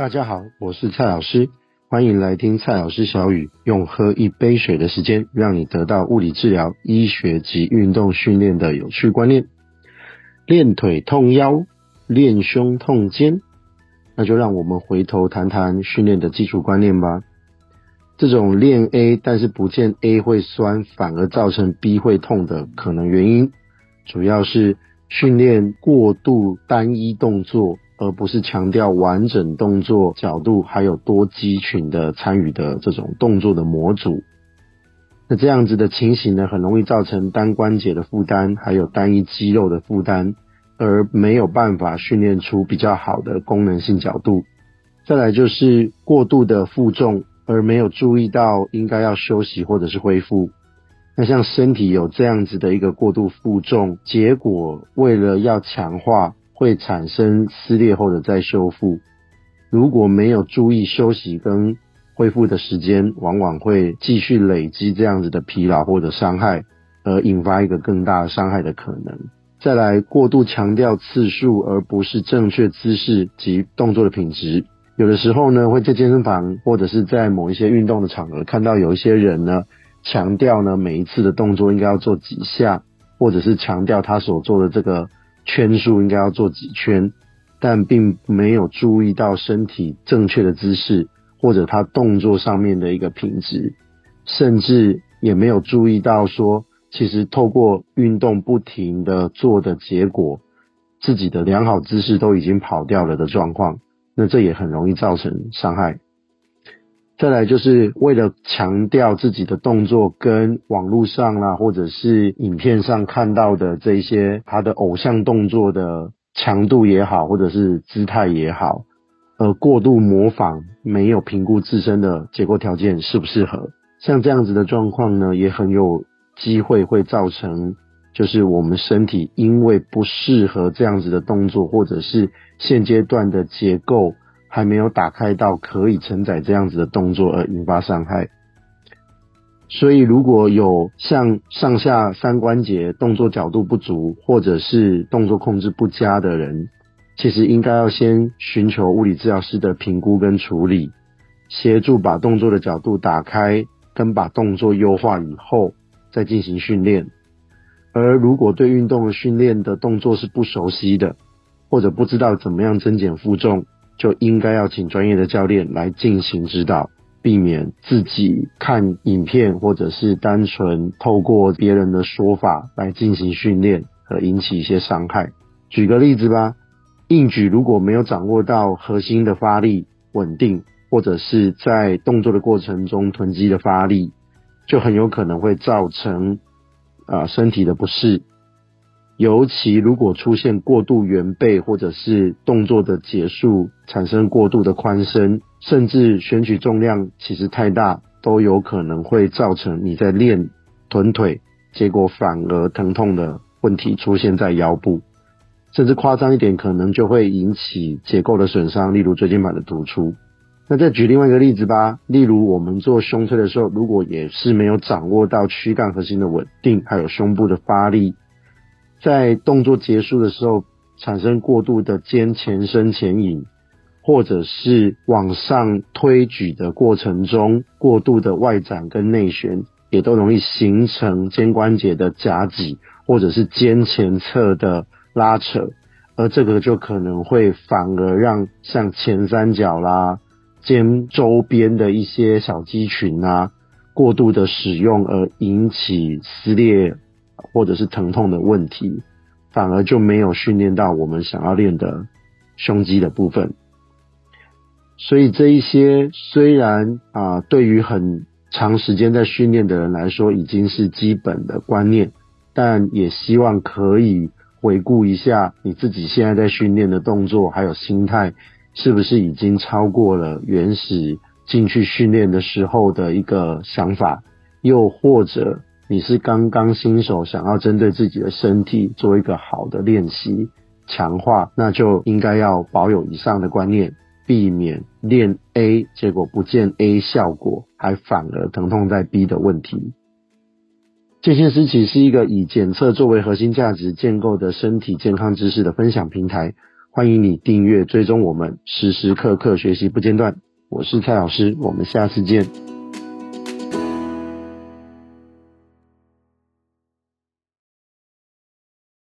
大家好，我是蔡老师，欢迎来听蔡老师小语，用喝一杯水的时间，让你得到物理治疗、医学及运动训练的有趣观念。练腿痛腰，练胸痛肩，那就让我们回头谈谈训练的基础观念吧。这种练 A 但是不见 A 会酸，反而造成 B 会痛的可能原因，主要是训练过度单一动作，而不是强调完整动作角度，还有多肌群的参与的这种动作的模组。那这样子的情形呢，很容易造成单关节的负担，还有单一肌肉的负担，而没有办法训练出比较好的功能性角度。再来就是过度的负重，而没有注意到应该要休息或者是恢复。那像身体有这样子的一个过度负重，结果为了要强化，会产生撕裂后的再修复。如果没有注意休息跟恢复的时间往往会继续累积这样子的疲劳或者伤害，而引发一个更大的伤害的可能。再来，过度强调次数而不是正确姿势及动作的品质。有的时候呢，会在健身房或者是在某一些运动的场合看到有一些人呢，强调呢每一次的动作应该要做几下，或者是强调他所做的这个圈数应该要做几圈，但并没有注意到身体正确的姿势。或者他动作上面的一个品质，甚至也没有注意到说，其实透过运动不停的做的结果，自己的良好姿势都已经跑掉了的状况，那这也很容易造成伤害。再来就是为了强调自己的动作跟网络上啦，或者是影片上看到的这些他的偶像动作的强度也好，或者是姿态也好。而，过度模仿，没有评估自身的结构条件适不适合，像这样子的状况呢，也很有机会会造成，就是我们身体因为不适合这样子的动作，或者是现阶段的结构还没有打开到可以承载这样子的动作而引发伤害。所以，如果有像上下三关节动作角度不足，或者是动作控制不佳的人。其实应该要先寻求物理治疗师的评估跟处理，协助把动作的角度打开，跟把动作优化以后再进行训练。而如果对运动的训练的动作是不熟悉的，或者不知道怎么样增减负重，就应该要请专业的教练来进行指导，避免自己看影片或者是单纯透过别人的说法来进行训练，而引起一些伤害。举个例子吧。硬举如果没有掌握到核心的发力稳定，或者是在动作的过程中臀肌的发力，就很有可能会造成啊、身体的不适。尤其如果出现过度圆背，或者是动作的结束产生过度的宽伸，甚至选取重量其实太大，都有可能会造成你在练臀腿，结果反而疼痛的问题出现在腰部。甚至夸张一点，可能就会引起结构的损伤，例如椎间盘的突出。那再举另外一个例子吧，例如我们做胸推的时候，如果也是没有掌握到躯干核心的稳定，还有胸部的发力，在动作结束的时候产生过度的肩前伸前引，或者是往上推举的过程中过度的外展跟内旋，也都容易形成肩关节的夹挤，或者是肩前侧的。拉扯，而这个就可能会反而让像前三角啦、肩周边的一些小肌群啊，过度的使用而引起撕裂或者是疼痛的问题，反而就没有训练到我们想要练的胸肌的部分。所以这一些虽然啊、对于很长时间在训练的人来说已经是基本的观念，但也希望可以。回顾一下你自己现在在训练的动作，还有心态，是不是已经超过了原始进去训练的时候的一个想法？又或者你是刚刚新手，想要针对自己的身体做一个好的练习强化，那就应该要保有以上的观念，避免练 A 结果不见 A 效果，还反而疼痛在 B 的问题。健先思齐是一个以检测作为核心价值建构的身体健康知识的分享平台。欢迎你订阅追踪我们，时时刻刻学习不间断。我是蔡老师，我们下次见。